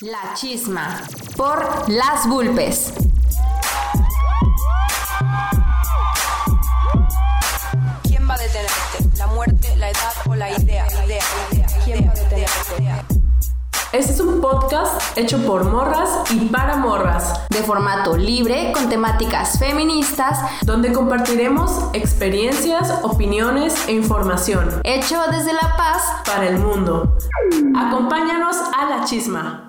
La chisma por las Vulpes. ¿Quién va a detenerte? ¿La muerte, la edad o la idea? idea, idea. ¿Quién va a detenerte? Este es un podcast hecho por morras y para morras, De formato libre, con temáticas feministas, donde compartiremos experiencias, opiniones e información hecho desde La Paz. para el mundo. Acompáñanos a la chisma.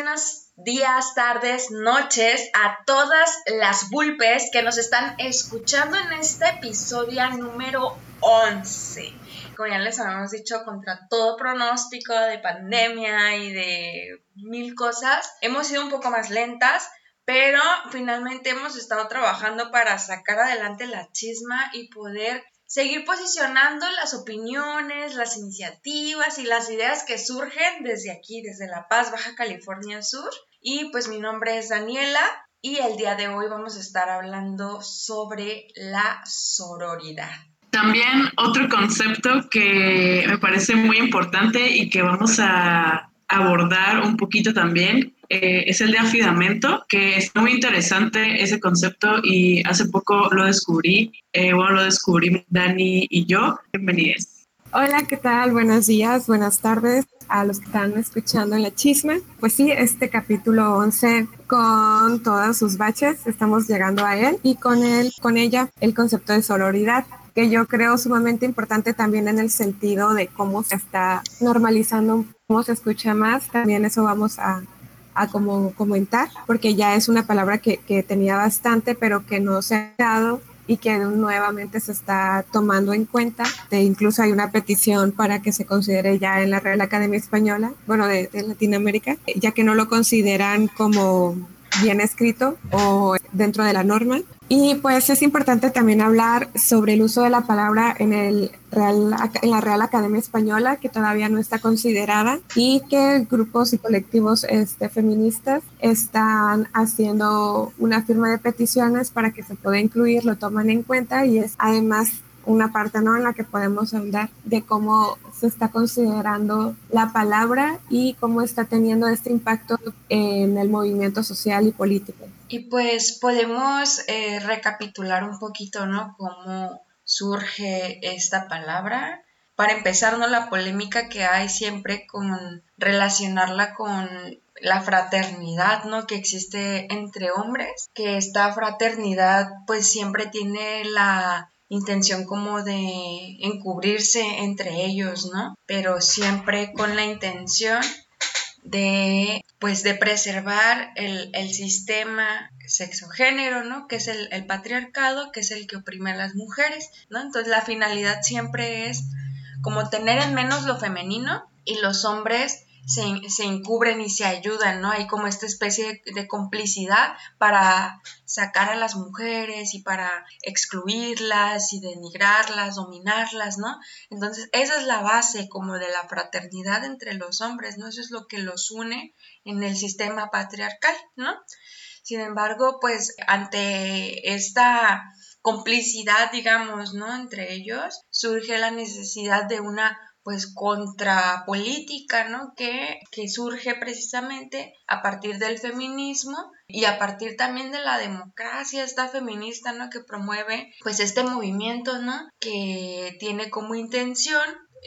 Buenos días, tardes, noches a todas las vulpes que nos están escuchando en este episodio número 11. Como ya les habíamos dicho, contra todo pronóstico de pandemia y de mil cosas, hemos sido un poco más lentas, pero finalmente hemos estado trabajando para sacar adelante la chisma y poder seguir posicionando las opiniones, las iniciativas y las ideas que surgen desde aquí, desde La Paz, Baja California Sur. Y pues mi nombre es Daniela y el día de hoy vamos a estar hablando sobre la sororidad. También otro concepto que me parece muy importante y que vamos a abordar un poquito también eh, es el de afidamento, que es muy interesante ese concepto y hace poco lo descubrí, eh, bueno, lo descubrimos Dani y yo. Bienvenidos. Hola, ¿qué tal? Buenos días, buenas tardes a los que están escuchando en la chisma. Pues sí, este capítulo 11 con todos sus baches, estamos llegando a él y con él, con ella, el concepto de sororidad que yo creo sumamente importante también en el sentido de cómo se está normalizando, cómo se escucha más, también eso vamos a, a como comentar, porque ya es una palabra que, tenía bastante, pero que no se ha dado y que nuevamente se está tomando en cuenta. De, incluso hay una petición para que se considere ya en la Real Academia Española, bueno, de Latinoamérica, ya que no lo consideran como bien escrito o dentro de la norma. Y pues es importante también hablar sobre el uso de la palabra en, el Real, en la Real Academia Española, que todavía no está considerada, y que grupos y colectivos este, feministas están haciendo una firma de peticiones para que se pueda incluir, lo toman en cuenta y es además una parte ¿no? en la que podemos hablar de cómo se está considerando la palabra y cómo está teniendo este impacto en el movimiento social y político. Y pues podemos eh, recapitular un poquito, ¿no? Cómo surge esta palabra. Para empezar, ¿no? La polémica que hay siempre con relacionarla con la fraternidad, ¿no? Que existe entre hombres, que esta fraternidad pues siempre tiene la intención como de encubrirse entre ellos, ¿no? Pero siempre con la intención de pues de preservar el, el sistema sexogénero, ¿no? Que es el, el, patriarcado, que es el que oprime a las mujeres, ¿no? Entonces la finalidad siempre es como tener en menos lo femenino y los hombres se, encubren y se ayudan, ¿no? Hay como esta especie de, de, complicidad para sacar a las mujeres y para excluirlas y denigrarlas, dominarlas, ¿no? Entonces, esa es la base como de la fraternidad entre los hombres, ¿no? Eso es lo que los une en el sistema patriarcal, ¿no? Sin embargo, pues ante esta complicidad, digamos, ¿no? Entre ellos, surge la necesidad de una pues contrapolítica, ¿no? Que, que, surge precisamente a partir del feminismo y a partir también de la democracia, esta feminista, ¿no? Que promueve pues este movimiento, ¿no? Que tiene como intención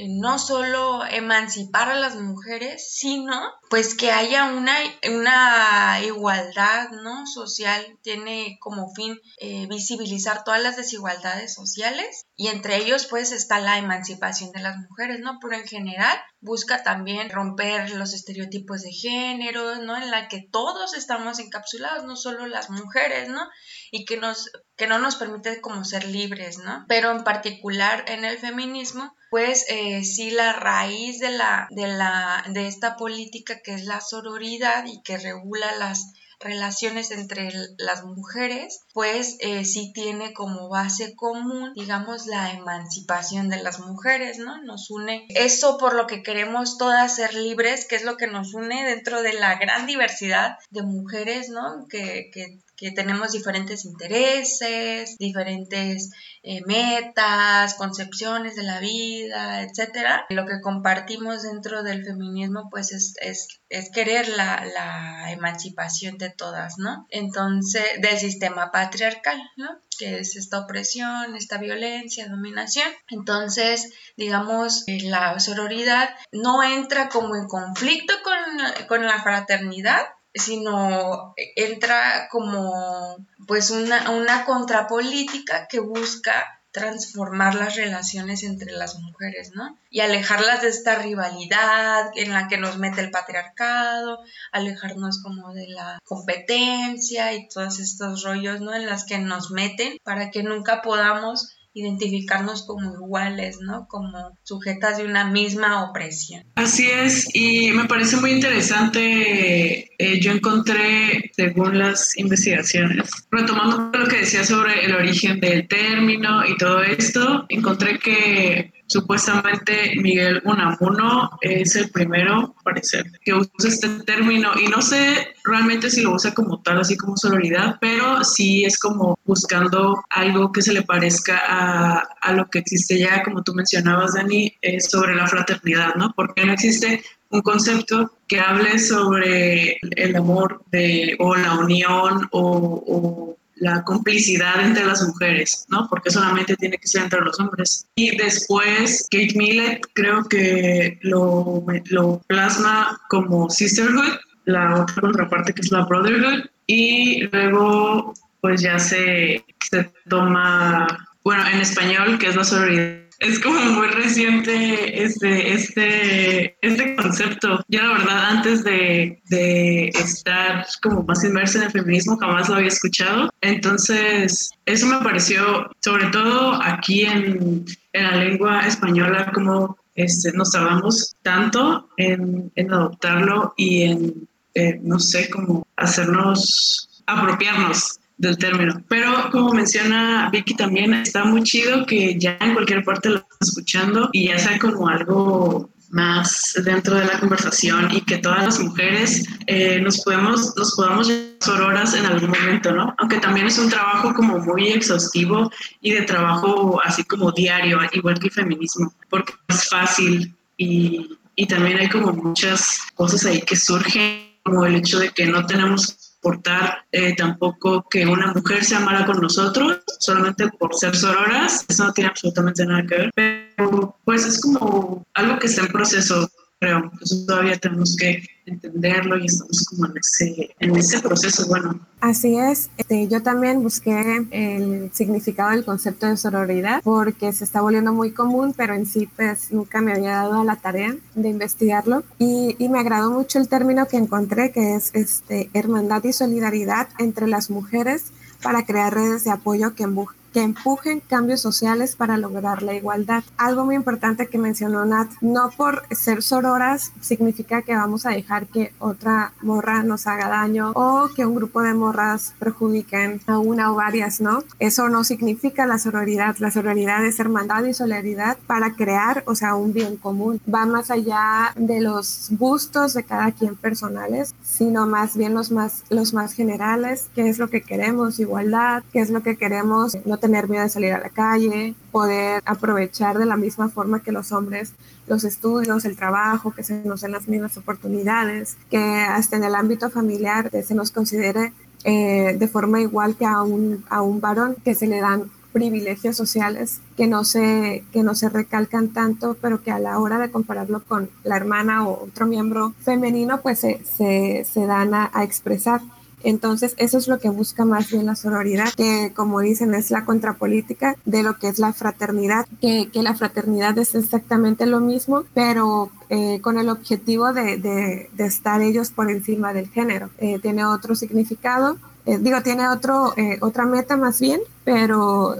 no solo emancipar a las mujeres, sino pues que haya una, una igualdad ¿no? social, tiene como fin eh, visibilizar todas las desigualdades sociales y entre ellos pues está la emancipación de las mujeres, ¿no? Pero en general busca también romper los estereotipos de género, ¿no? En la que todos estamos encapsulados, no solo las mujeres, ¿no? Y que, nos, que no nos permite como ser libres, ¿no? Pero en particular en el feminismo, pues eh, sí la raíz de, la, de, la, de esta política que es la sororidad y que regula las relaciones entre las mujeres, pues eh, sí tiene como base común, digamos, la emancipación de las mujeres, ¿no? Nos une eso por lo que queremos todas ser libres, que es lo que nos une dentro de la gran diversidad de mujeres, ¿no? Que, que, que tenemos diferentes intereses, diferentes eh, metas, concepciones de la vida, etcétera. Lo que compartimos dentro del feminismo, pues es, es, es querer la, la, emancipación de todas, ¿no? Entonces, del sistema patriarcal, ¿no? Que es esta opresión, esta violencia, dominación. Entonces, digamos, eh, la sororidad no entra como en conflicto con, con la fraternidad, sino entra como pues una, una contrapolítica que busca transformar las relaciones entre las mujeres, ¿no? Y alejarlas de esta rivalidad en la que nos mete el patriarcado, alejarnos como de la competencia y todos estos rollos, ¿no? En las que nos meten para que nunca podamos identificarnos como iguales, ¿no? Como sujetas de una misma opresión. Así es, y me parece muy interesante, eh, yo encontré, según las investigaciones, retomando lo que decía sobre el origen del término y todo esto, encontré que Supuestamente Miguel Unamuno es el primero, parece, que usa este término y no sé realmente si lo usa como tal, así como sororidad, pero sí es como buscando algo que se le parezca a, a lo que existe ya, como tú mencionabas, Dani, eh, sobre la fraternidad, ¿no? Porque no existe un concepto que hable sobre el amor de, o la unión o, o la complicidad entre las mujeres, ¿no? Porque solamente tiene que ser entre los hombres. Y después Kate Millett creo que lo, lo plasma como sisterhood, la otra contraparte que es la brotherhood, y luego pues ya se, se toma, bueno, en español, que es la sororidad es como muy reciente este, este, este concepto. Yo la verdad antes de, de estar como más inmersa en el feminismo jamás lo había escuchado. Entonces eso me pareció, sobre todo aquí en, en la lengua española, como este, nos tardamos tanto en, en adoptarlo y en, eh, no sé, como hacernos apropiarnos del término. Pero como menciona Vicky también, está muy chido que ya en cualquier parte lo están escuchando y ya sea como algo más dentro de la conversación y que todas las mujeres eh, nos podemos nos podamos sororas en algún momento, ¿no? Aunque también es un trabajo como muy exhaustivo y de trabajo así como diario, igual que el feminismo, porque es fácil y, y también hay como muchas cosas ahí que surgen, como el hecho de que no tenemos portar eh, tampoco que una mujer sea mala con nosotros, solamente por ser sororas, eso no tiene absolutamente nada que ver, pero pues es como algo que está en proceso, creo, eso todavía tenemos que entenderlo y estamos como en ese, en ese proceso, bueno. Así es, este, yo también busqué el significado del concepto de sororidad porque se está volviendo muy común, pero en sí pues nunca me había dado a la tarea de investigarlo y, y me agradó mucho el término que encontré que es este, hermandad y solidaridad entre las mujeres para crear redes de apoyo que, que empujen cambios sociales para lograr la igualdad. Algo muy importante que mencionó Nat, no por ser sororas significa que vamos a dejar que otra morra nos haga daño o que un grupo de morras perjudiquen a una o varias, ¿no? Eso no significa la sororidad. La sororidad es hermandad y solidaridad para crear, o sea, un bien común. Va más allá de los gustos de cada quien personales, sino más bien los más, los más generales, qué es lo que queremos, igualdad, qué es lo que queremos, no tener miedo de salir a la calle, poder aprovechar de la misma forma que los hombres los estudios, el trabajo, que se nos den las mismas oportunidades, que hasta en el ámbito familiar se nos considere eh, de forma igual que a un, a un varón, que se le dan privilegios sociales que no se que no se recalcan tanto pero que a la hora de compararlo con la hermana o otro miembro femenino pues se, se, se dan a, a expresar entonces, eso es lo que busca más bien la sororidad, que como dicen es la contrapolítica de lo que es la fraternidad, que, que la fraternidad es exactamente lo mismo, pero eh, con el objetivo de, de, estar ellos por encima del género. Eh, tiene otro significado, eh, digo, tiene otro, otra meta más bien, pero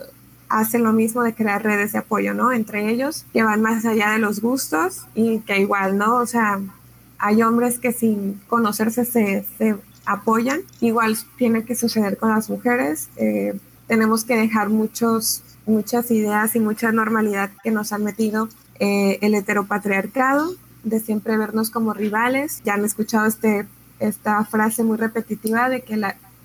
hace lo mismo de crear redes de apoyo, ¿no? Entre ellos, que van más allá de los gustos y que igual, ¿no? O sea, hay hombres que sin conocerse se, se apoyan. Igual tiene que suceder con las mujeres. Eh, tenemos que dejar muchos, muchas ideas y mucha normalidad que nos han metido eh, el heteropatriarcado, de siempre vernos como rivales. Ya han escuchado este, esta frase muy repetitiva de que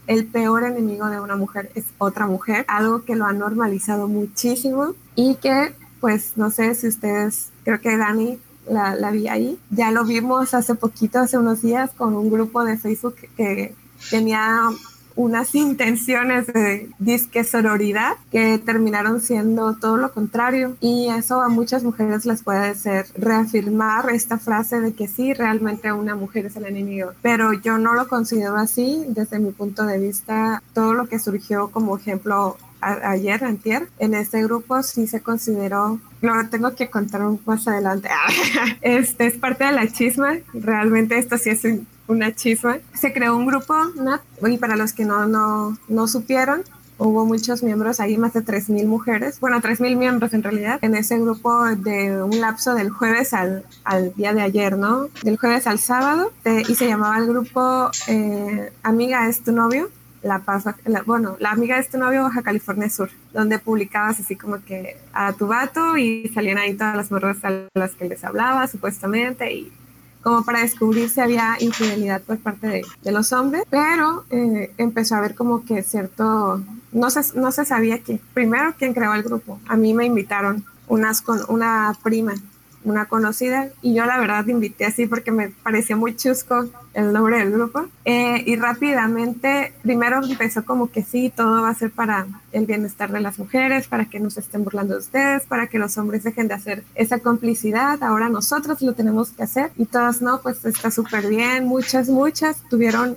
el peor enemigo de una mujer es otra mujer, algo que lo ha normalizado muchísimo y que, pues, no sé si ustedes, creo que Dani la, la vi ahí, ya lo vimos hace poquito, hace unos días, con un grupo de Facebook que tenía unas intenciones de disque sororidad que terminaron siendo todo lo contrario. Y eso a muchas mujeres les puede ser reafirmar esta frase de que sí, realmente una mujer es el enemigo, pero yo no lo considero así. Desde mi punto de vista, todo lo que surgió como ejemplo ayer, antier, en este grupo sí se consideró, lo tengo que contar más adelante, este es parte de la chisma, realmente esto sí es un una chisma. Se creó un grupo, ¿no? y para los que no, no, no supieron, hubo muchos miembros, ahí más de 3.000 mujeres, bueno, 3.000 miembros en realidad, en ese grupo de un lapso del jueves al, al día de ayer, ¿no? Del jueves al sábado, y se llamaba el grupo eh, Amiga es tu novio. La bueno, la amiga es tu novio Baja California Sur, donde publicabas así como que a tu vato y salían ahí todas las morras a las que les hablaba supuestamente y como para descubrir si había infidelidad por parte de, de los hombres, pero eh, empezó a haber como que cierto, no se, no se sabía quién, primero quién creó el grupo, a mí me invitaron unas con una prima una conocida y yo la verdad invité así porque me pareció muy chusco el nombre del grupo. Eh, y rápidamente primero empezó como que sí, todo va a ser para el bienestar de las mujeres, para que no se estén burlando de ustedes, para que los hombres dejen de hacer esa complicidad, ahora nosotros lo tenemos que hacer y todas no, pues está súper bien, muchas, muchas tuvieron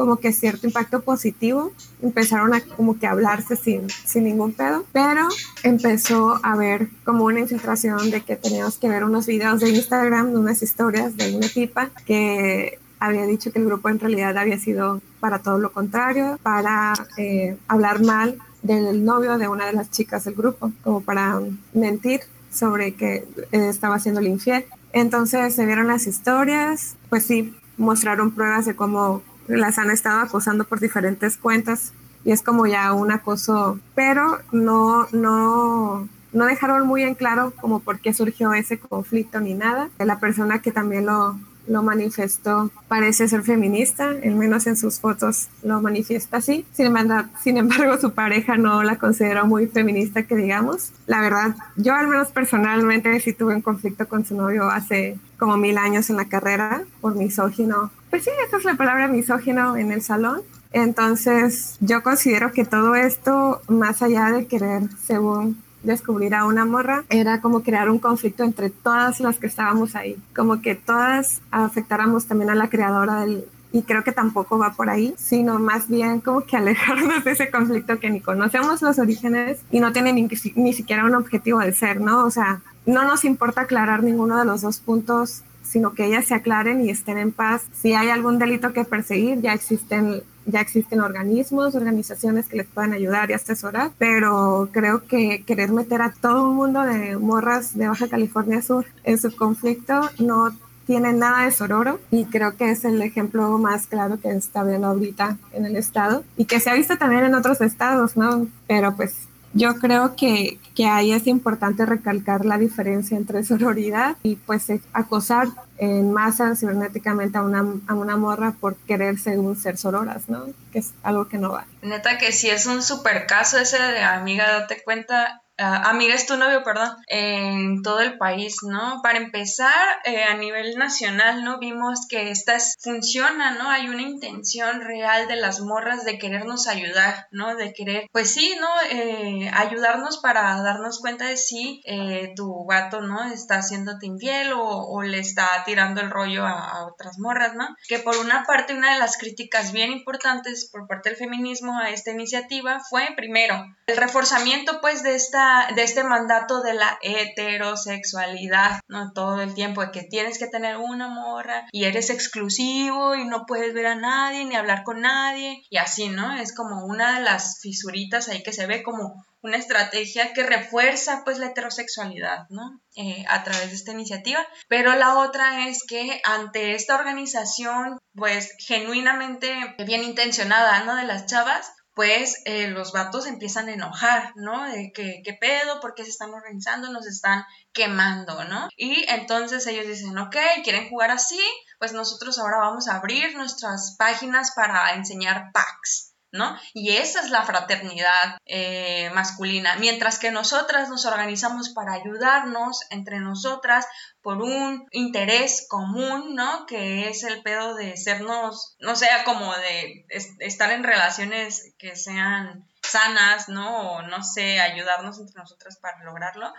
como que cierto impacto positivo, empezaron a como que hablarse sin, sin ningún pedo, pero empezó a haber como una infiltración de que teníamos que ver unos videos de Instagram, unas historias de una tipa que había dicho que el grupo en realidad había sido para todo lo contrario, para eh, hablar mal del novio de una de las chicas del grupo, como para mentir sobre que eh, estaba haciendo el infiel. Entonces se vieron las historias, pues sí, mostraron pruebas de cómo las han estado acosando por diferentes cuentas y es como ya un acoso, pero no, no, no dejaron muy en claro como por qué surgió ese conflicto ni nada. La persona que también lo, lo manifestó parece ser feminista, al menos en sus fotos lo manifiesta así. Sin embargo, sin embargo, su pareja no la consideró muy feminista, que digamos. La verdad, yo al menos personalmente sí tuve un conflicto con su novio hace como mil años en la carrera por misógino. Pues sí, esa es la palabra misógino en el salón. Entonces, yo considero que todo esto, más allá de querer, según descubrir a una morra era como crear un conflicto entre todas las que estábamos ahí, como que todas afectáramos también a la creadora del... Y creo que tampoco va por ahí, sino más bien como que alejarnos de ese conflicto que ni conocemos los orígenes y no tiene ni, ni siquiera un objetivo de ser, ¿no? O sea, no nos importa aclarar ninguno de los dos puntos sino que ellas se aclaren y estén en paz. Si hay algún delito que perseguir, ya existen ya existen organismos, organizaciones que les pueden ayudar y asesorar, pero creo que querer meter a todo el mundo de morras de Baja California Sur en su conflicto no tiene nada de sororo y creo que es el ejemplo más claro que está viendo ahorita en el estado y que se ha visto también en otros estados, ¿no? Pero pues yo creo que, que ahí es importante recalcar la diferencia entre sororidad y pues acosar en masa cibernéticamente a una, a una morra por querer según ser sororas, ¿no? Que es algo que no va. Neta que sí es un super caso ese de amiga, date cuenta, amiga es tu novio, perdón, en todo el país, ¿no? Para empezar, eh, a nivel nacional, ¿no? Vimos que estas funcionan, ¿no? Hay una intención real de las morras de querernos ayudar, ¿no? De querer, pues sí, ¿no? Eh, ayudarnos para darnos cuenta de si eh, tu gato, ¿no? Está haciéndote infiel o, le está tirando el rollo a, a, otras morras, ¿no? Que por una parte, una de las críticas bien importantes por parte del feminismo a esta iniciativa fue, primero, el reforzamiento, pues, de esta de este mandato de la heterosexualidad, ¿no? Todo el tiempo de que tienes que tener una morra y eres exclusivo y no puedes ver a nadie ni hablar con nadie y así, ¿no? Es como una de las fisuritas ahí que se ve como una estrategia que refuerza pues la heterosexualidad, ¿no? Eh, a través de esta iniciativa. Pero la otra es que ante esta organización pues genuinamente bien intencionada, ¿no? De las chavas, pues eh, los vatos empiezan a enojar, ¿no? De que, ¿qué pedo? ¿Por qué se están organizando? Nos están quemando, ¿no? Y entonces ellos dicen, ok, quieren jugar así, pues nosotros ahora vamos a abrir nuestras páginas para enseñar packs. ¿no? Y esa es la fraternidad eh, masculina. Mientras que nosotras nos organizamos para ayudarnos entre nosotras por un interés común, ¿no? Que es el pedo de sernos, no sea como de estar en relaciones que sean sanas, ¿no? O no sé, ayudarnos entre nosotras para lograrlo,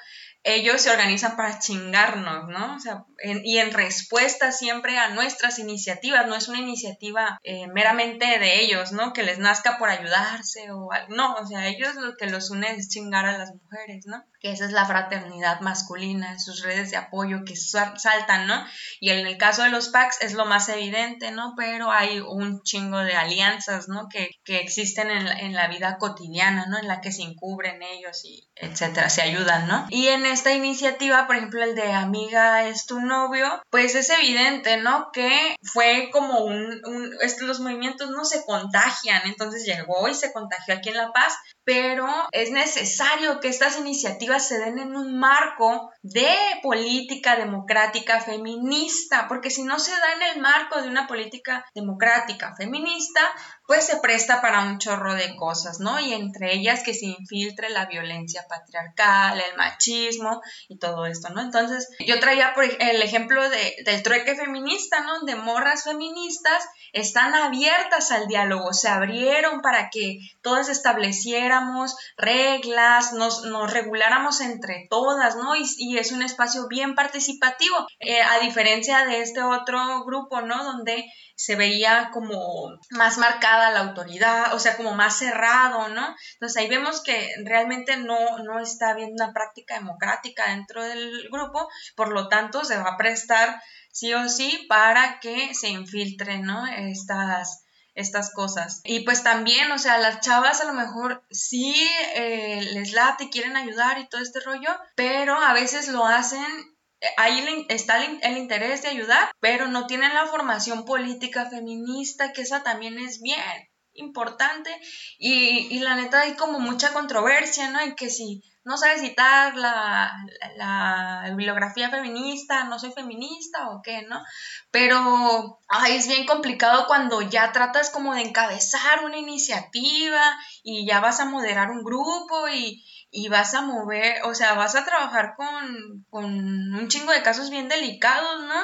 ellos se organizan para chingarnos, ¿no? O sea, y en respuesta siempre a nuestras iniciativas, no es una iniciativa eh, meramente de ellos, ¿no? Que les nazca por ayudarse o algo, no, o sea, ellos lo que los une es chingar a las mujeres, ¿no? Que esa es la fraternidad masculina, sus redes de apoyo que saltan, ¿no? Y en el caso de los packs es lo más evidente, ¿no? Pero hay un chingo de alianzas, ¿no? Que, que existen en en la vida cotidiana, ¿no? En la que se encubren ellos y etcétera, se ayudan, ¿no? Y en esta iniciativa, por ejemplo, el de amiga es tu novio, pues es evidente, ¿no? Que fue como un, un los movimientos no se contagian, entonces llegó y se contagió aquí en La Paz, pero es necesario que estas iniciativas se den en un marco de política democrática feminista, porque si no se da en el marco de una política democrática feminista, pues se presta para un chorro de cosas, ¿no? Y entre ellas que se infiltre la violencia patriarcal, el machismo y todo esto, ¿no? Entonces, yo traía por el ejemplo de, del trueque feminista, ¿no? De morras feministas están abiertas al diálogo, se abrieron para que todas estableciéramos reglas, nos, nos reguláramos entre todas, ¿no? Y, y, es un espacio bien participativo, eh, a diferencia de este otro grupo, ¿no? Donde se veía como más la autoridad, o sea, como más cerrado, ¿no? Entonces ahí vemos que realmente no, no está habiendo una práctica democrática dentro del grupo, por lo tanto se va a prestar sí o sí para que se infiltren, ¿no? Estas, estas cosas. Y pues también, o sea, las chavas a lo mejor sí eh, les late quieren ayudar y todo este rollo, pero a veces lo hacen ahí está el, interés de ayudar, pero no tienen la formación política feminista, que esa también es bien importante. Y, y la neta hay como mucha controversia, ¿no? En que si no sabes citar la, la, bibliografía feminista, no soy feminista o qué, ¿no? Pero ay, es bien complicado cuando ya tratas como de encabezar una iniciativa y ya vas a moderar un grupo y, y vas a mover, o sea, vas a trabajar con, con un chingo de casos bien delicados, ¿no?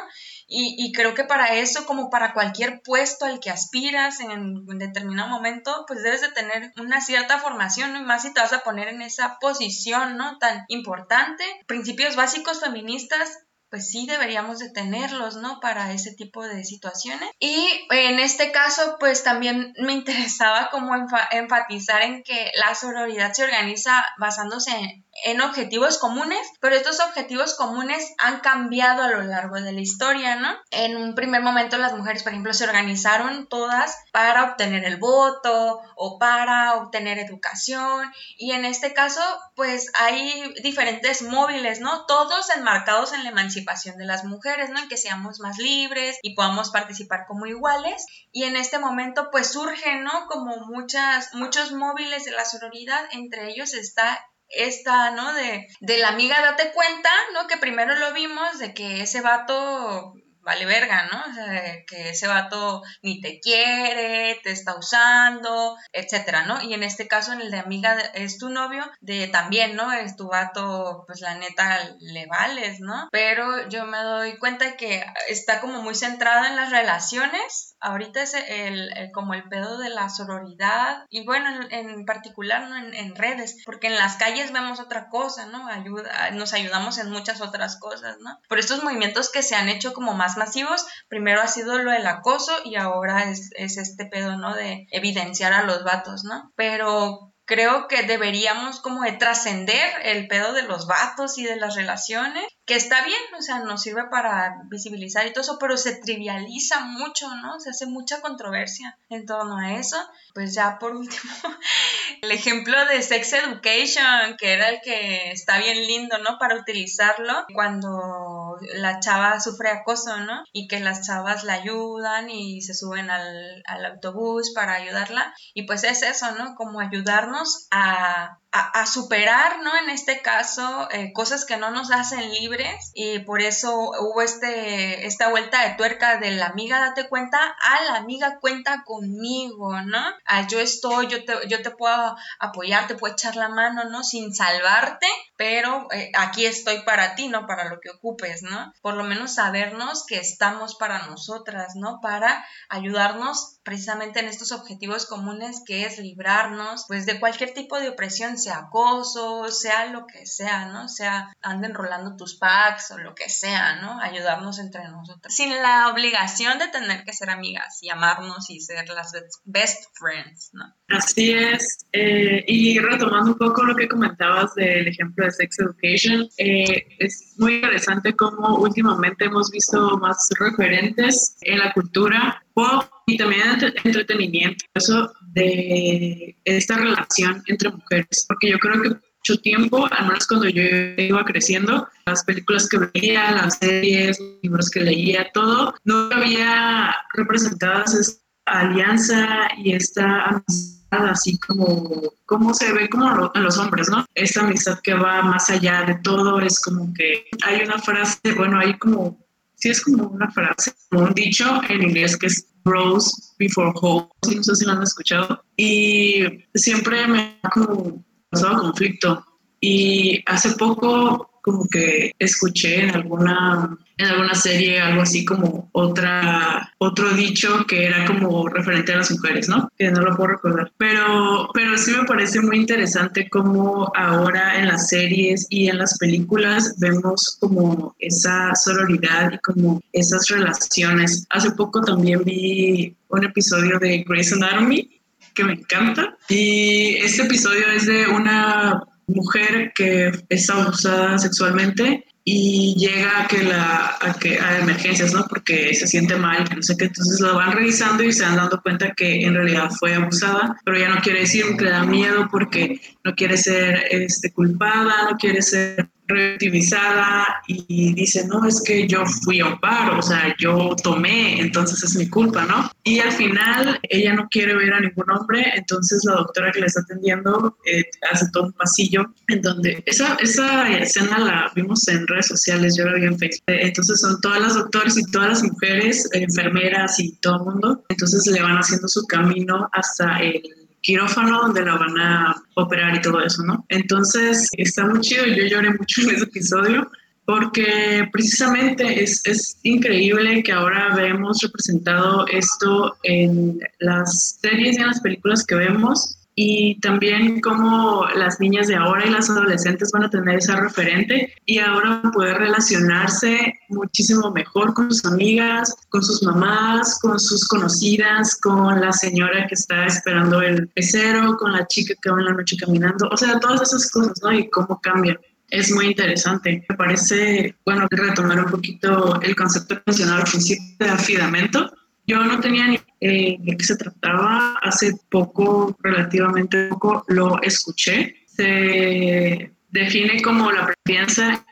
Y, y, creo que para eso, como para cualquier puesto al que aspiras en un determinado momento, pues debes de tener una cierta formación, ¿no? Y más si te vas a poner en esa posición, ¿no? Tan importante. Principios básicos feministas pues sí deberíamos de tenerlos, ¿no? Para ese tipo de situaciones. Y en este caso, pues también me interesaba como enfatizar en que la sororidad se organiza basándose en, en objetivos comunes, pero estos objetivos comunes han cambiado a lo largo de la historia, ¿no? En un primer momento las mujeres, por ejemplo, se organizaron todas para obtener el voto o para obtener educación y en este caso, pues hay diferentes móviles, ¿no? Todos enmarcados en la emancipación de las mujeres, ¿no? En que seamos más libres y podamos participar como iguales y en este momento pues surgen, ¿no? Como muchas, muchos móviles de la sororidad, entre ellos está esta, ¿no? De, de la amiga date cuenta, ¿no? Que primero lo vimos, de que ese vato vale verga, ¿no? O sea, que ese vato ni te quiere, te está usando, etcétera, ¿no? Y en este caso, en el de amiga es tu novio, de también, ¿no? Es tu vato, pues la neta le vales, ¿no? Pero yo me doy cuenta que está como muy centrado en las relaciones. Ahorita es el, como el pedo de la sororidad y bueno, en, particular ¿no? en, en, redes, porque en las calles vemos otra cosa, ¿no? Ayuda, nos ayudamos en muchas otras cosas, ¿no? Por estos movimientos que se han hecho como más masivos, primero ha sido lo del acoso y ahora es, es este pedo, ¿no? De evidenciar a los vatos, ¿no? Pero creo que deberíamos como de trascender el pedo de los vatos y de las relaciones, que está bien, o sea, nos sirve para visibilizar y todo eso, pero se trivializa mucho, ¿no? Se hace mucha controversia en torno a eso. Pues ya por último, el ejemplo de Sex Education, que era el que está bien lindo, ¿no? Para utilizarlo cuando la chava sufre acoso, ¿no? Y que las chavas la ayudan y se suben al, al autobús para ayudarla. Y pues es eso, ¿no? Como ayudarnos a, a, superar, ¿no? En este caso, eh, cosas que no nos hacen libres y por eso hubo este, esta vuelta de tuerca de la amiga, date cuenta, a la amiga cuenta conmigo, ¿no? A yo estoy, yo te, yo te puedo apoyar, te puedo echar la mano, ¿no? Sin salvarte, pero eh, aquí estoy para ti, ¿no? Para lo que ocupes, ¿no? Por lo menos sabernos que estamos para nosotras, ¿no? Para ayudarnos precisamente en estos objetivos comunes que es librarnos, pues, de cualquier tipo de opresión, sea acoso, sea lo que sea, ¿no? Sea anden rolando tus packs o lo que sea, ¿no? Ayudarnos entre nosotras. Sin la obligación de tener que ser amigas y amarnos y ser las best friends, ¿no? Así es. Eh, y retomando un poco lo que comentabas del ejemplo de Sex Education, eh, es muy interesante cómo últimamente hemos visto más referentes en la cultura pop y también en entretenimiento, eso de esta relación entre mujeres, porque yo creo que mucho tiempo, al menos cuando yo iba creciendo, las películas que veía, las series, los libros que leía, todo, no había representadas esta alianza y esta amistad así como, como se ve como en los hombres, ¿no? Esta amistad que va más allá de todo, es como que hay una frase, bueno, hay como, sí es como una frase, como un dicho en inglés que es bros before hoes, no sé si lo han escuchado, y siempre me ha conflicto. Y hace poco como que escuché en alguna en alguna serie algo así como otra otro dicho que era como referente a las mujeres, ¿no? Que no lo puedo recordar. Pero pero sí me parece muy interesante cómo ahora en las series y en las películas vemos como esa sororidad y como esas relaciones. Hace poco también vi un episodio de Grey's Anatomy que me encanta y este episodio es de una mujer que es abusada sexualmente y llega a que la a que a emergencias, ¿no? Porque se siente mal, no sé qué, entonces lo van revisando y se van dando cuenta que en realidad fue abusada, pero ya no quiere decir que le da miedo porque no quiere ser este culpada, no quiere ser revictimizada y dice, no, es que yo fui a un bar, o sea, yo tomé, entonces es mi culpa, ¿no? Y al final ella no quiere ver a ningún hombre, entonces la doctora que le está atendiendo eh, hace todo un pasillo en donde esa, esa escena la vimos en redes sociales, yo la vi en Facebook, entonces son todas las doctoras y todas las mujeres, enfermeras y todo el mundo, entonces le van haciendo su camino hasta el quirófano donde la van a operar y todo eso, ¿no? Entonces está muy chido, yo lloré mucho en ese episodio porque precisamente es, es increíble que ahora vemos representado esto en las series y en las películas que vemos y también cómo las niñas de ahora y las adolescentes van a tener esa referente y ahora poder relacionarse muchísimo mejor con sus amigas, con sus mamás, con sus conocidas, con la señora que está esperando el pecero, con la chica que va en la noche caminando, o sea, todas esas cosas, ¿no? Y cómo cambian. Es muy interesante. Me parece, bueno, retomar un poquito el concepto que mencionaba al principio de afidamento yo no tenía ni eh, de qué se trataba. Hace poco, relativamente poco, lo escuché. Se define como la confianza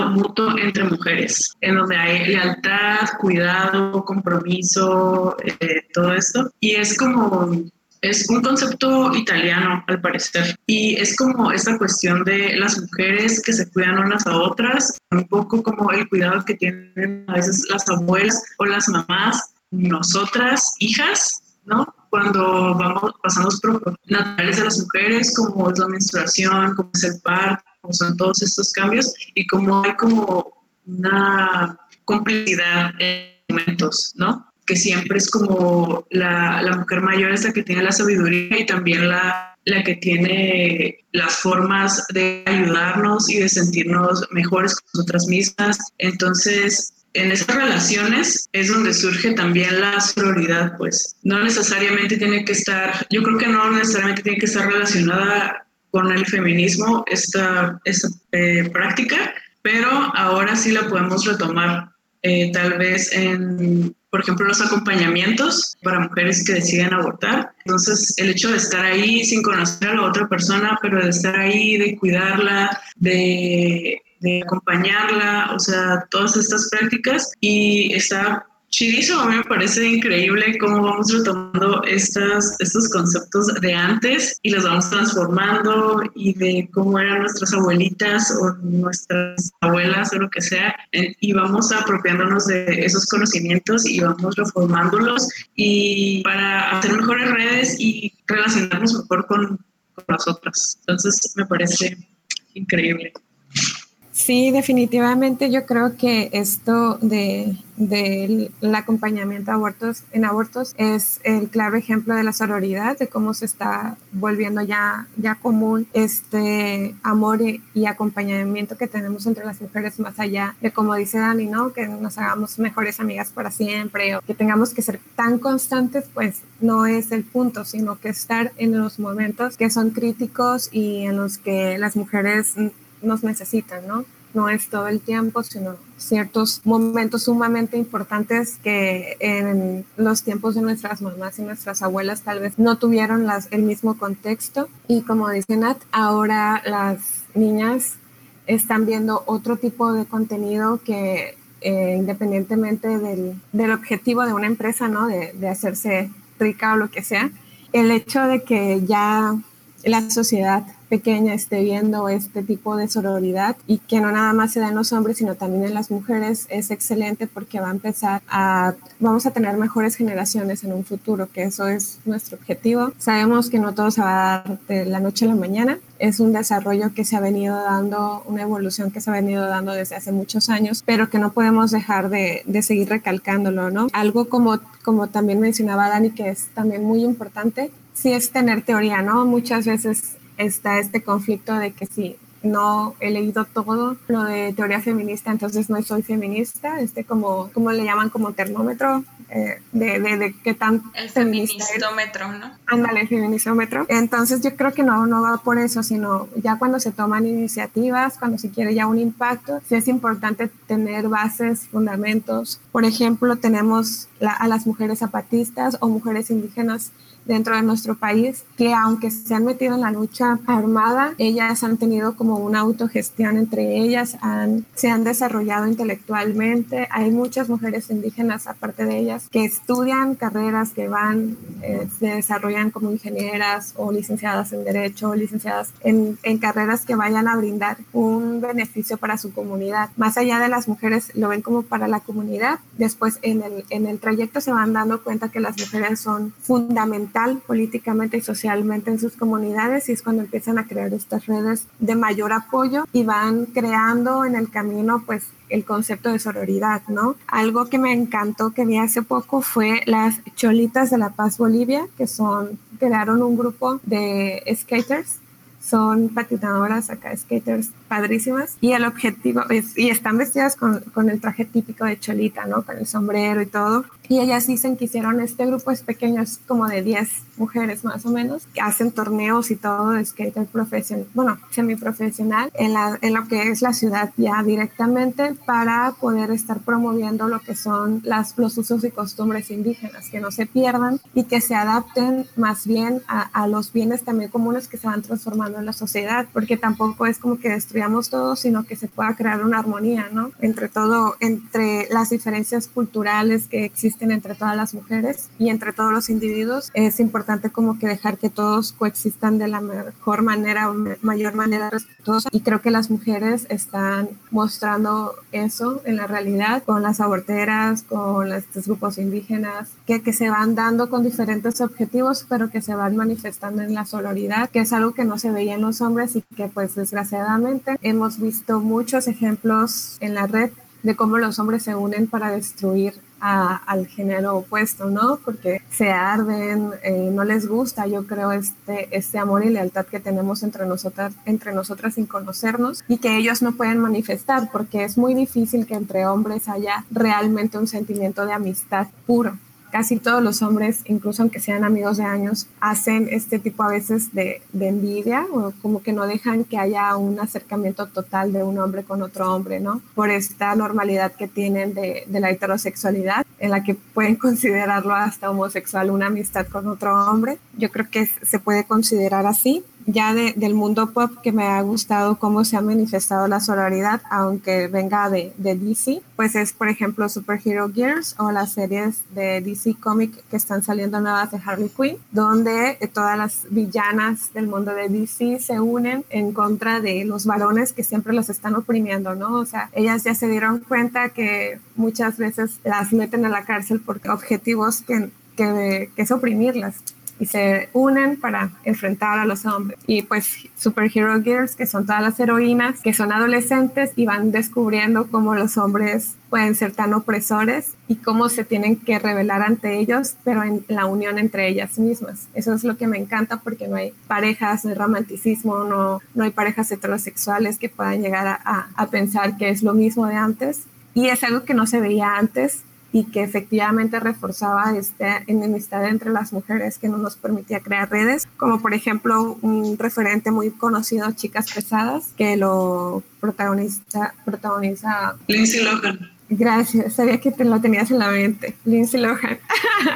mutuo entre mujeres, en donde hay lealtad, cuidado, compromiso, eh, todo esto. Y es como, es un concepto italiano al parecer. Y es como esta cuestión de las mujeres que se cuidan unas a otras, un poco como el cuidado que tienen a veces las abuelas o las mamás nosotras, hijas, ¿no? Cuando vamos, pasamos por naturales de las mujeres, como es la menstruación, como es el parto, como son todos estos cambios, y como hay como una complicidad en momentos, ¿no? Que siempre es como la, la mujer mayor es la que tiene la sabiduría y también la, la que tiene las formas de ayudarnos y de sentirnos mejores con nosotras mismas. Entonces, en esas relaciones es donde surge también la sororidad, pues no necesariamente tiene que estar, yo creo que no necesariamente tiene que estar relacionada con el feminismo esta, esta eh, práctica, pero ahora sí la podemos retomar, eh, tal vez en, por ejemplo, los acompañamientos para mujeres que deciden abortar. Entonces, el hecho de estar ahí sin conocer a la otra persona, pero de estar ahí, de cuidarla, de de acompañarla, o sea, todas estas prácticas y está chidísimo, me parece increíble cómo vamos retomando estas, estos conceptos de antes y los vamos transformando y de cómo eran nuestras abuelitas o nuestras abuelas o lo que sea, y vamos apropiándonos de esos conocimientos y vamos reformándolos y para hacer mejores redes y relacionarnos mejor con, con las otras. Entonces me parece increíble. Sí, definitivamente yo creo que esto de, del acompañamiento a abortos, en abortos es el clave ejemplo de la sororidad, de cómo se está volviendo ya, ya común este amor y, acompañamiento que tenemos entre las mujeres más allá de como dice Dani, ¿no? Que nos hagamos mejores amigas para siempre o que tengamos que ser tan constantes, pues no es el punto, sino que estar en los momentos que son críticos y en los que las mujeres nos necesitan, ¿no? No es todo el tiempo, sino ciertos momentos sumamente importantes que en los tiempos de nuestras mamás y nuestras abuelas tal vez no tuvieron las, el mismo contexto. Y como dice Nat, ahora las niñas están viendo otro tipo de contenido que eh, independientemente del, del, objetivo de una empresa, ¿no? De, de hacerse rica o lo que sea, el hecho de que ya la sociedad pequeña esté viendo este tipo de sororidad y que no nada más se da en los hombres, sino también en las mujeres, es excelente porque va a empezar a, vamos a tener mejores generaciones en un futuro, que eso es nuestro objetivo. Sabemos que no todo se va a dar de la noche a la mañana, es un desarrollo que se ha venido dando, una evolución que se ha venido dando desde hace muchos años, pero que no podemos dejar de, de seguir recalcándolo, ¿no? Algo como, como también mencionaba Dani, que es también muy importante, sí es tener teoría, ¿no? Muchas veces está este conflicto de que si no he leído todo lo de teoría feminista, entonces no soy feminista, este como, como le llaman como termómetro eh, de, de, qué tan el feministómetro, ¿no? Ándale, feministómetro. Entonces yo creo que no, no va por eso, sino ya cuando se toman iniciativas, cuando se quiere ya un impacto, sí es importante tener bases, fundamentos. Por ejemplo, tenemos a las mujeres zapatistas o mujeres indígenas dentro de nuestro país que aunque se han metido en la lucha armada, ellas han tenido como una autogestión entre ellas, han, se han desarrollado intelectualmente. Hay muchas mujeres indígenas, aparte de ellas, que estudian carreras que van, eh, se desarrollan como ingenieras o licenciadas en Derecho o licenciadas en, en carreras que vayan a brindar un beneficio para su comunidad. Más allá de las mujeres, lo ven como para la comunidad. Después en el, en el trayecto se van dando cuenta que las mujeres son fundamentales políticamente y socialmente en sus comunidades y es cuando empiezan a crear estas redes de mayor apoyo y van creando en el camino pues el concepto de sororidad, ¿no? Algo que me encantó que vi hace poco fue las Cholitas de la Paz Bolivia, que son, crearon un grupo de skaters son patinadoras acá, skaters padrísimas. Y el objetivo es, y están vestidas con, con, el traje típico de Cholita, ¿no? Con el sombrero y todo. Y ellas dicen que hicieron este grupo es pequeño, es como de 10 mujeres más o menos, que hacen torneos y todo de skater profesional, bueno, semiprofesional, en, la, en lo que es la ciudad ya directamente para poder estar promoviendo lo que son las, los usos y costumbres indígenas, que no se pierdan y que se adapten más bien a, a los bienes también comunes que se van transformando en la sociedad, porque tampoco es como que destruyamos todo, sino que se pueda crear una armonía, ¿no? Entre todo, entre las diferencias culturales que existen entre todas las mujeres y entre todos los individuos, es importante como que dejar que todos coexistan de la mejor manera o mayor manera respetuosa y creo que las mujeres están mostrando eso en la realidad con las aborteras, con estos grupos indígenas, que, que se van dando con diferentes objetivos, pero que se van manifestando en la sororidad, que es algo que no se ve en los hombres y que pues desgraciadamente hemos visto muchos ejemplos en la red de cómo los hombres se unen para destruir al género opuesto, ¿no? Porque se arden, eh, no les gusta, yo creo, este, este amor y lealtad que tenemos entre nosotras, entre nosotras sin conocernos y que ellos no pueden manifestar porque es muy difícil que entre hombres haya realmente un sentimiento de amistad puro casi todos los hombres, incluso aunque sean amigos de años, hacen este tipo a veces de, envidia o como que no dejan que haya un acercamiento total de un hombre con otro hombre, ¿no? Por esta normalidad que tienen de, la heterosexualidad, en la que pueden considerarlo hasta homosexual una amistad con otro hombre. Yo creo que se puede considerar así ya del mundo pop que me ha gustado cómo se ha manifestado la sororidad, aunque venga de, DC, pues es por ejemplo Superhero Gears o las series de DC Comic que están saliendo nuevas de Harley Quinn, donde todas las villanas del mundo de DC se unen en contra de los varones que siempre los están oprimiendo, ¿no? O sea, ellas ya se dieron cuenta que muchas veces las meten a la cárcel por objetivos que, que, que es oprimirlas y se unen para enfrentar a los hombres. Y pues Superhero Girls, que son todas las heroínas, que son adolescentes y van descubriendo cómo los hombres pueden ser tan opresores y cómo se tienen que rebelar ante ellos, pero en la unión entre ellas mismas. Eso es lo que me encanta porque no hay parejas, no hay romanticismo, no, no hay parejas heterosexuales que puedan llegar a, a pensar que es lo mismo de antes. Y es algo que no se veía antes y que efectivamente reforzaba esta enemistad entre las mujeres que no nos permitía crear redes, como por ejemplo un referente muy conocido, Chicas Pesadas, que lo protagoniza, protagoniza Lindsay Lohan. Gracias, sabía que te lo tenías en la mente, Lindsay Lohan.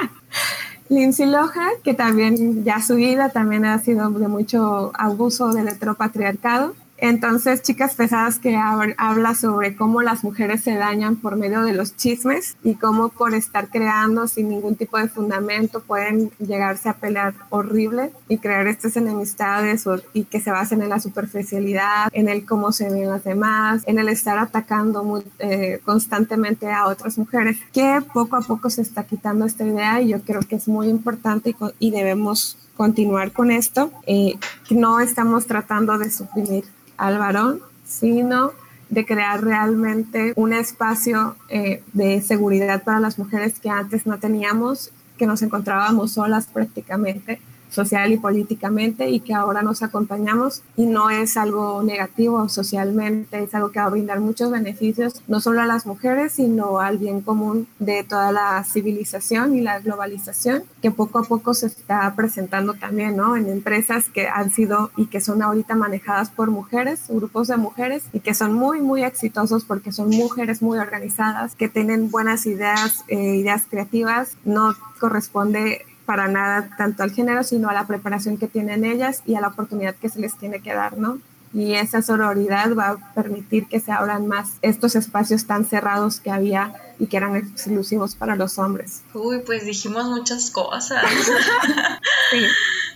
Lindsay Lohan, que también ya su vida también ha sido de mucho abuso del heteropatriarcado entonces, Chicas Pesadas que habla sobre cómo las mujeres se dañan por medio de los chismes y cómo por estar creando sin ningún tipo de fundamento pueden llegarse a pelear horrible y crear estas enemistades y que se basen en la superficialidad, en el cómo se ven las demás, en el estar atacando eh, constantemente a otras mujeres, que poco a poco se está quitando esta idea y yo creo que es muy importante y, debemos continuar con esto. Eh, no estamos tratando de suprimir al varón, sino de crear realmente un espacio eh, de seguridad para las mujeres que antes no teníamos, que nos encontrábamos solas prácticamente social y políticamente y que ahora nos acompañamos y no es algo negativo socialmente, es algo que va a brindar muchos beneficios no solo a las mujeres, sino al bien común de toda la civilización y la globalización que poco a poco se está presentando también ¿no? en empresas que han sido y que son ahorita manejadas por mujeres, grupos de mujeres y que son muy, muy exitosos porque son mujeres muy organizadas, que tienen buenas ideas, eh, ideas creativas, no corresponde para nada tanto al género, sino a la preparación que tienen ellas y a la oportunidad que se les tiene que dar, ¿no? Y esa sororidad va a permitir que se abran más estos espacios tan cerrados que había y que eran exclusivos para los hombres. Uy, pues dijimos muchas cosas. sí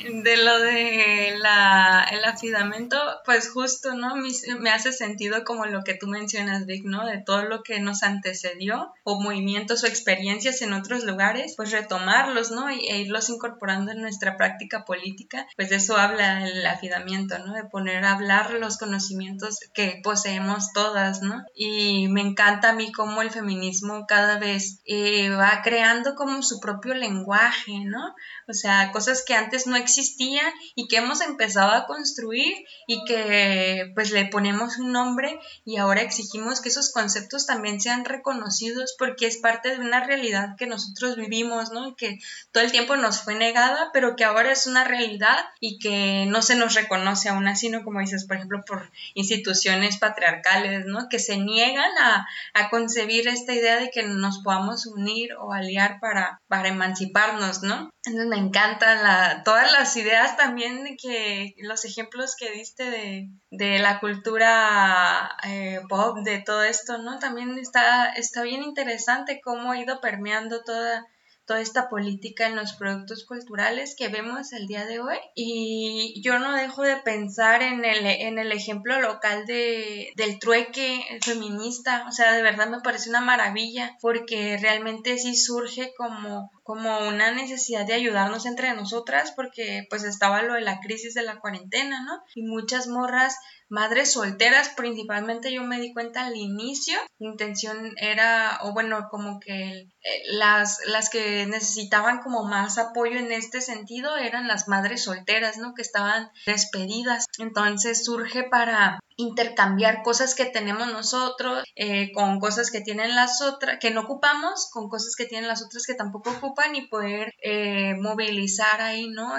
de lo de la, el afidamento, pues justo, ¿no? Me, hace sentido como lo que tú mencionas, Vic, ¿no? De todo lo que nos antecedió, o movimientos o experiencias en otros lugares, pues retomarlos, ¿no? E irlos incorporando en nuestra práctica política, pues de eso habla el afidamiento, ¿no? De poner a hablar los conocimientos que poseemos todas, ¿no? Y me encanta a mí cómo el feminismo cada vez eh, va creando como su propio lenguaje, ¿no? O sea, cosas que antes no existían y que hemos empezado a construir y que pues le ponemos un nombre y ahora exigimos que esos conceptos también sean reconocidos porque es parte de una realidad que nosotros vivimos, ¿no? Que todo el tiempo nos fue negada, pero que ahora es una realidad y que no se nos reconoce aún así, ¿no? Como dices, por ejemplo, por instituciones patriarcales, ¿no? Que se niegan a, a concebir esta idea de que nos podamos unir o aliar para, para emanciparnos, ¿no? Entonces me encantan la, todas las ideas también que los ejemplos que diste de, la cultura eh, pop, de todo esto, ¿no? También está, está bien interesante cómo ha ido permeando toda, toda esta política en los productos culturales que vemos el día de hoy. Y yo no dejo de pensar en el, en el ejemplo local de, del trueque feminista. O sea, de verdad me parece una maravilla porque realmente sí surge como como una necesidad de ayudarnos entre nosotras porque pues estaba lo de la crisis de la cuarentena, ¿no? Y muchas morras madres solteras, principalmente yo me di cuenta al inicio, la intención era, o bueno, como que eh, las, las que necesitaban como más apoyo en este sentido eran las madres solteras, ¿no? Que estaban despedidas. Entonces surge para intercambiar cosas que tenemos nosotros eh, con cosas que tienen las otras, que no ocupamos, con cosas que tienen las otras que tampoco ocupan y poder eh, movilizar ahí, ¿no?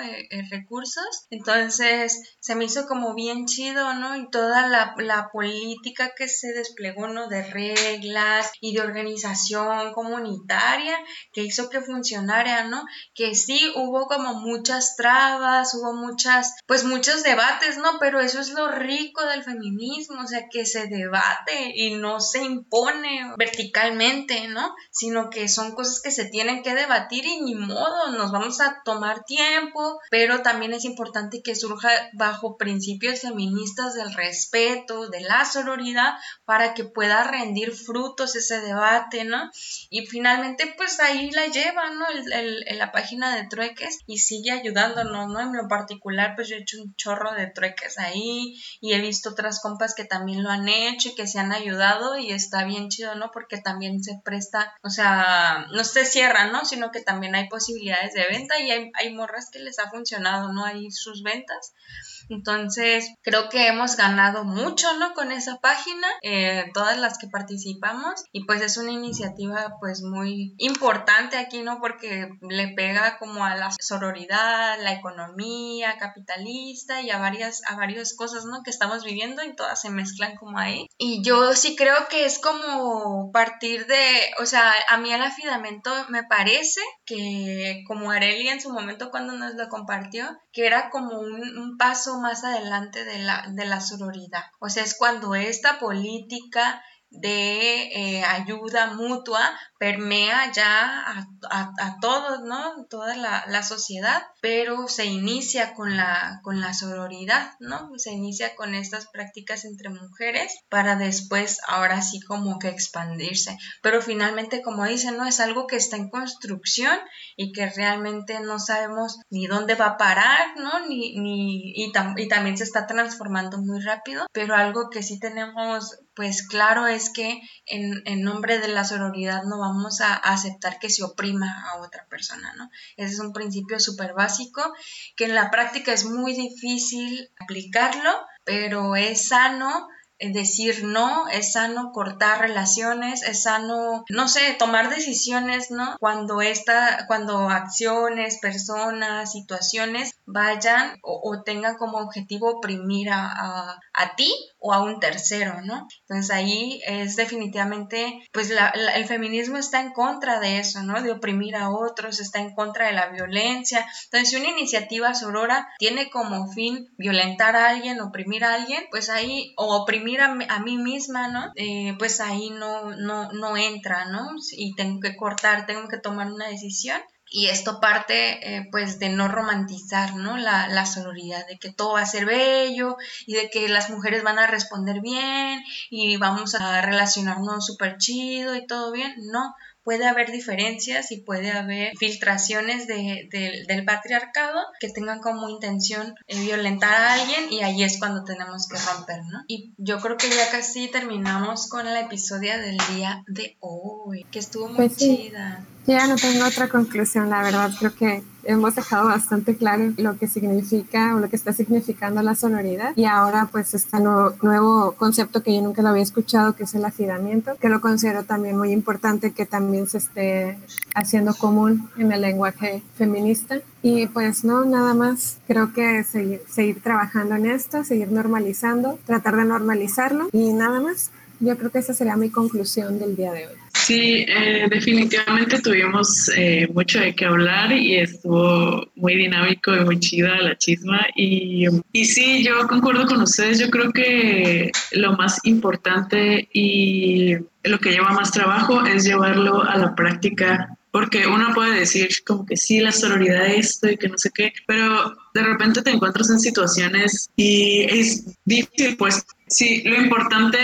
Recursos. Entonces se me hizo como bien chido, ¿no? Y toda la, la política que se desplegó, ¿no? De reglas y de organización comunitaria que hizo que funcionara, ¿no? Que sí hubo como muchas trabas, hubo muchas, pues muchos debates, ¿no? Pero eso es lo rico del feminismo, o sea, que se debate y no se impone verticalmente, ¿no? Sino que son cosas que se tienen que debatir y ni modo, nos vamos a tomar tiempo, pero también es importante que surja bajo principios feministas del respeto, de la sororidad, para que pueda rendir frutos ese debate, ¿no? Y finalmente, pues ahí la lleva, ¿no? El, la página de trueques y sigue ayudándonos, ¿no? En lo particular, pues yo he hecho un chorro de trueques ahí y he visto otras compas que también lo han hecho y que se han ayudado y está bien chido, ¿no? Porque también se presta, o sea, no se cierra, ¿no? Sino que también hay posibilidades de venta y hay, hay morras que les ha funcionado, ¿no? Hay sus ventas. Entonces, creo que hemos ganado mucho, ¿no? Con esa página, eh, todas las que participamos y pues es una iniciativa pues muy importante aquí, ¿no? Porque le pega como a la sororidad, la economía capitalista y a varias, a varias cosas, ¿no? Que estamos viviendo y todas se mezclan como ahí. Y yo sí creo que es como partir de, o sea, a mí el afidamento me parece que como Arelia en su momento cuando nos lo compartió, que era como un, un paso más adelante de la, de la sororidad. O sea, es cuando esta política de eh, ayuda mutua permea ya a, a, todos, ¿no? Toda la, la, sociedad, pero se inicia con la, con la sororidad, ¿no? Se inicia con estas prácticas entre mujeres para después, ahora sí, como que expandirse. Pero finalmente, como dicen, ¿no? Es algo que está en construcción y que realmente no sabemos ni dónde va a parar, ¿no? Ni, ni, y, y también se está transformando muy rápido, pero algo que sí tenemos pues claro es que en, en, nombre de la sororidad no vamos a, aceptar que se oprima a otra persona, ¿no? Ese es un principio súper básico que en la práctica es muy difícil aplicarlo, pero es sano decir no, es sano cortar relaciones, es sano, no sé, tomar decisiones, ¿no? Cuando esta, cuando acciones, personas, situaciones vayan o, tengan como objetivo oprimir a, a, ti o a un tercero, ¿no? Entonces ahí es definitivamente, pues el feminismo está en contra de eso, ¿no? De oprimir a otros, está en contra de la violencia. Entonces si una iniciativa sorora tiene como fin violentar a alguien, oprimir a alguien, pues ahí, o oprimir a, a mí misma, ¿no? Eh, pues ahí no, no, no entra, ¿no? Y tengo que cortar, tengo que tomar una decisión y esto parte eh, pues de no romantizar ¿no? La, la sonoridad, de que todo va a ser bello y de que las mujeres van a responder bien y vamos a relacionarnos súper chido y todo bien, no, puede haber diferencias y puede haber filtraciones de, del patriarcado que tengan como intención eh, violentar a alguien y ahí es cuando tenemos que romper, ¿no? Y yo creo que ya casi terminamos con la episodio del día de hoy, que estuvo muy pues chida. Ya no tengo otra conclusión, la verdad creo que hemos dejado bastante claro lo que significa o lo que está significando la sonoridad. Y ahora pues este nuevo concepto que yo nunca lo había escuchado que es el afidamiento, que lo considero también muy importante que también se esté haciendo común en el lenguaje feminista. Y pues no, nada más, creo que seguir, seguir trabajando en esto, seguir normalizando, tratar de normalizarlo y nada más. Yo creo que esa sería mi conclusión del día de hoy. Sí, eh, definitivamente tuvimos eh, mucho de qué hablar y estuvo muy dinámico y muy chida la chisma. Y, y sí, yo concuerdo con ustedes. Yo creo que lo más importante y lo que lleva más trabajo es llevarlo a la práctica porque uno puede decir como que sí, la sororidad esto y que no sé qué, pero de repente te encuentras en situaciones y es difícil, pues sí, lo importante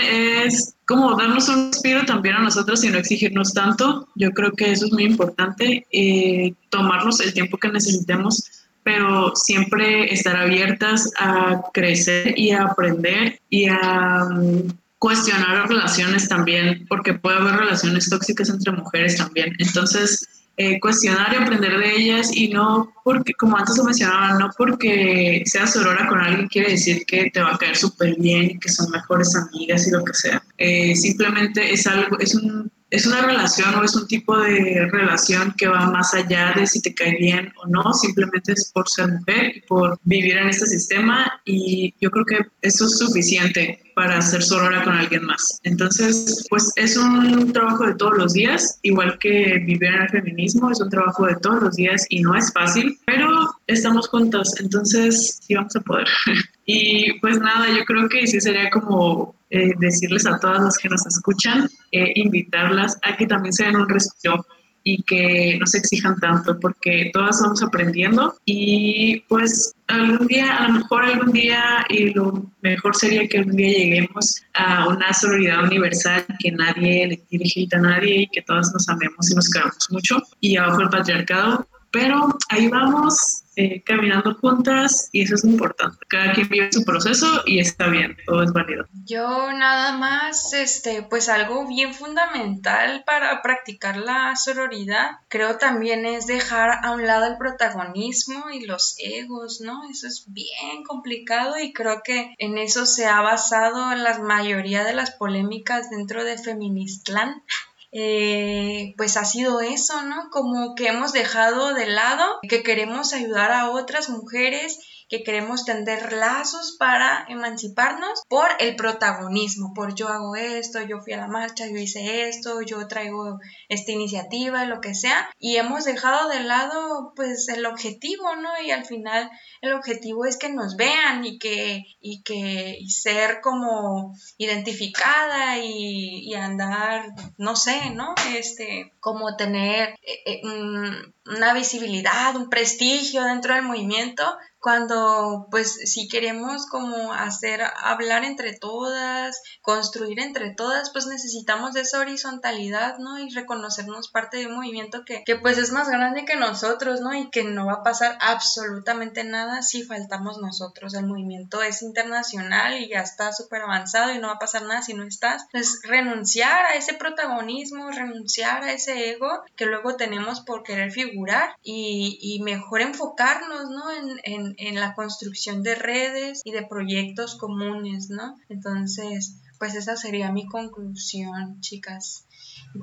es como darnos un respiro también a nosotros y no exigirnos tanto. Yo creo que eso es muy importante, eh, tomarnos el tiempo que necesitemos, pero siempre estar abiertas a crecer y a aprender y a mm, cuestionar relaciones también, porque puede haber relaciones tóxicas entre mujeres también. Entonces, eh, cuestionar y aprender de ellas y no porque, como antes lo mencionaba, no porque seas sorora con alguien quiere decir que te va a caer súper bien y que son mejores amigas y lo que sea. Eh, simplemente es algo, es un es una relación o es un tipo de relación que va más allá de si te cae bien o no, simplemente es por ser mujer y por vivir en este sistema y yo creo que eso es suficiente para ser sorora con alguien más. Entonces, pues es un trabajo de todos los días, igual que vivir en el feminismo, es un trabajo de todos los días y no es fácil, pero estamos juntos, entonces sí vamos a poder. y pues nada, yo creo que sí sería como eh, decirles a todas las que nos escuchan, eh, invitarlas a que también se den un respiro y que no se exijan tanto porque todas vamos aprendiendo. Y pues algún día, a lo mejor algún día y lo mejor sería que algún día lleguemos a una solidaridad universal que nadie le dirige a nadie y que todas nos amemos y nos queramos mucho y abajo el patriarcado. Pero ahí vamos eh, caminando juntas y eso es importante. Cada quien vive su proceso y está bien, todo es válido. Yo nada más, este, pues algo bien fundamental para practicar la sororidad, creo también es dejar a un lado el protagonismo y los egos, ¿no? Eso es bien complicado y creo que en eso se ha basado la mayoría de las polémicas dentro de Feministland. Eh, pues ha sido eso, ¿no? Como que hemos dejado de lado que queremos ayudar a otras mujeres que queremos tender lazos para emanciparnos por el protagonismo, por yo hago esto, yo fui a la marcha, yo hice esto, yo traigo esta iniciativa, lo que sea, y hemos dejado de lado pues el objetivo, ¿no? Y al final el objetivo es que nos vean y que, y que ser como identificada y, y andar, no sé, ¿no? Este, como tener eh, eh, una visibilidad, un prestigio dentro del movimiento, cuando pues si queremos como hacer hablar entre todas, construir entre todas, pues necesitamos esa horizontalidad, ¿no? Y reconocernos parte de un movimiento que, que pues es más grande que nosotros, ¿no? Y que no va a pasar absolutamente nada si faltamos nosotros. El movimiento es internacional y ya está súper avanzado y no va a pasar nada si no estás. Pues renunciar a ese protagonismo, renunciar a ese ego que luego tenemos por querer figurar y, y mejor enfocarnos, ¿no? en en, la construcción de redes y de proyectos comunes, ¿no? Entonces, pues esa sería mi conclusión, chicas.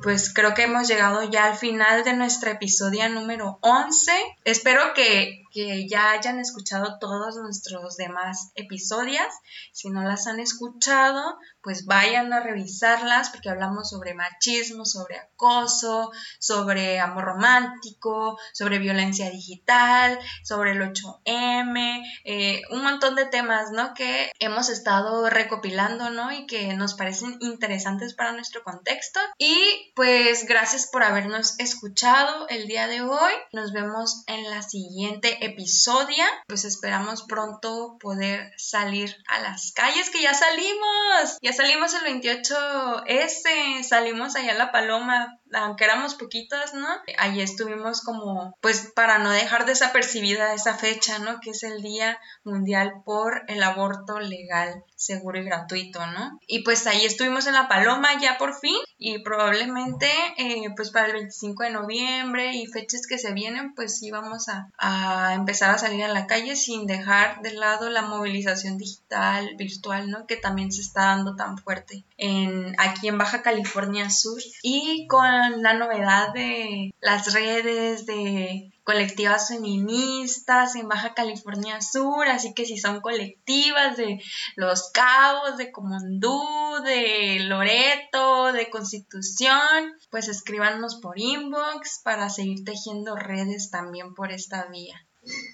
Pues creo que hemos llegado ya al final de nuestro episodio número 11. Espero que, que, ya hayan escuchado todos nuestros demás episodios. Si no las han escuchado, pues vayan a revisarlas porque hablamos sobre machismo, sobre acoso, sobre amor romántico, sobre violencia digital, sobre el 8M, eh, un montón de temas, ¿no? Que hemos estado recopilando, ¿no? Y que nos parecen interesantes para nuestro contexto. Y pues gracias por habernos escuchado el día de hoy. Nos vemos en la siguiente episodio. Pues esperamos pronto poder salir a las calles, que ya salimos. Salimos el 28S, salimos allá a La Paloma, aunque éramos poquitas, ¿no? Allí estuvimos como, pues para no dejar desapercibida esa fecha, ¿no? Que es el Día Mundial por el Aborto Legal, Seguro y Gratuito, ¿no? Y pues ahí estuvimos en La Paloma ya por fin y probablemente eh, pues para el 25 de noviembre y fechas que se vienen, pues sí vamos a, a empezar a salir a la calle sin dejar de lado la movilización digital, virtual, ¿no? Que también se está dando tan fuerte en, aquí en Baja California Sur y con la novedad de las redes de colectivas feministas en Baja California Sur, así que si son colectivas de Los Cabos, de Comondú, de Loreto, de Constitución, pues escríbanos por inbox para seguir tejiendo redes también por esta vía.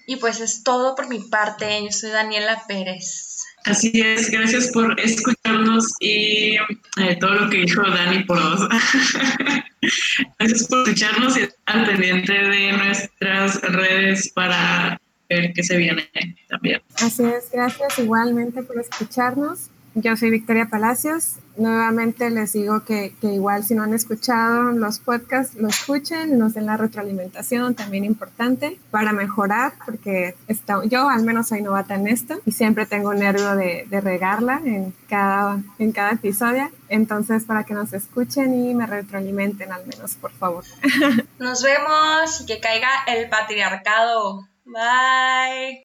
Y pues es todo por mi parte, yo soy Daniela Pérez. Así es, gracias por escucharnos y eh, todo lo que dijo Dani por dos. gracias por escucharnos y al pendiente de nuestras redes para ver qué se viene también. Así es, gracias igualmente por escucharnos. Yo soy Victoria Palacios. Nuevamente les digo que, que, igual si no han escuchado los podcasts, lo escuchen, nos den la retroalimentación, también importante, para mejorar, porque está, yo al menos soy novata en esto y siempre tengo nervio de, de regarla en cada, en cada episodio. Entonces, para que nos escuchen y me retroalimenten al menos, por favor. Nos vemos y que caiga el patriarcado. Bye.